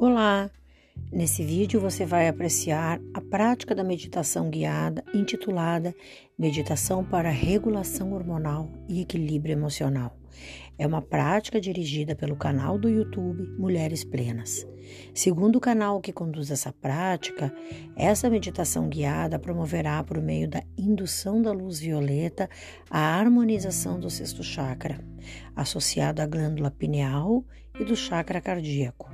Olá! Nesse vídeo você vai apreciar a prática da meditação guiada intitulada Meditação para Regulação Hormonal e Equilíbrio Emocional. É uma prática dirigida pelo canal do YouTube Mulheres Plenas. Segundo o canal que conduz essa prática, essa meditação guiada promoverá, por meio da indução da luz violeta, a harmonização do sexto chakra, associado à glândula pineal e do chakra cardíaco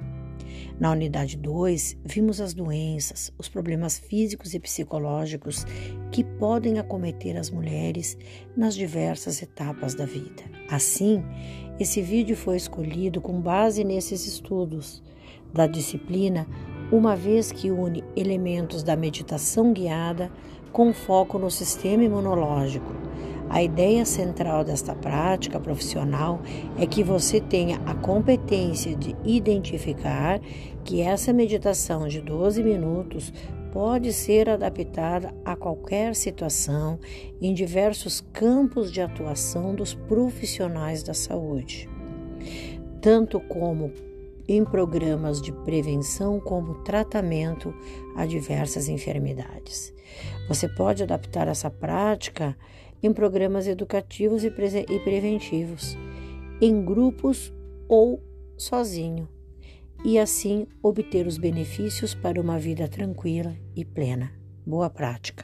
na unidade 2, vimos as doenças, os problemas físicos e psicológicos que podem acometer as mulheres nas diversas etapas da vida. Assim, esse vídeo foi escolhido com base nesses estudos da disciplina, uma vez que une elementos da meditação guiada com foco no sistema imunológico a ideia central desta prática profissional é que você tenha a competência de identificar que essa meditação de 12 minutos pode ser adaptada a qualquer situação em diversos campos de atuação dos profissionais da saúde, tanto como em programas de prevenção como tratamento a diversas enfermidades. Você pode adaptar essa prática em programas educativos e, e preventivos, em grupos ou sozinho, e assim obter os benefícios para uma vida tranquila e plena. Boa prática!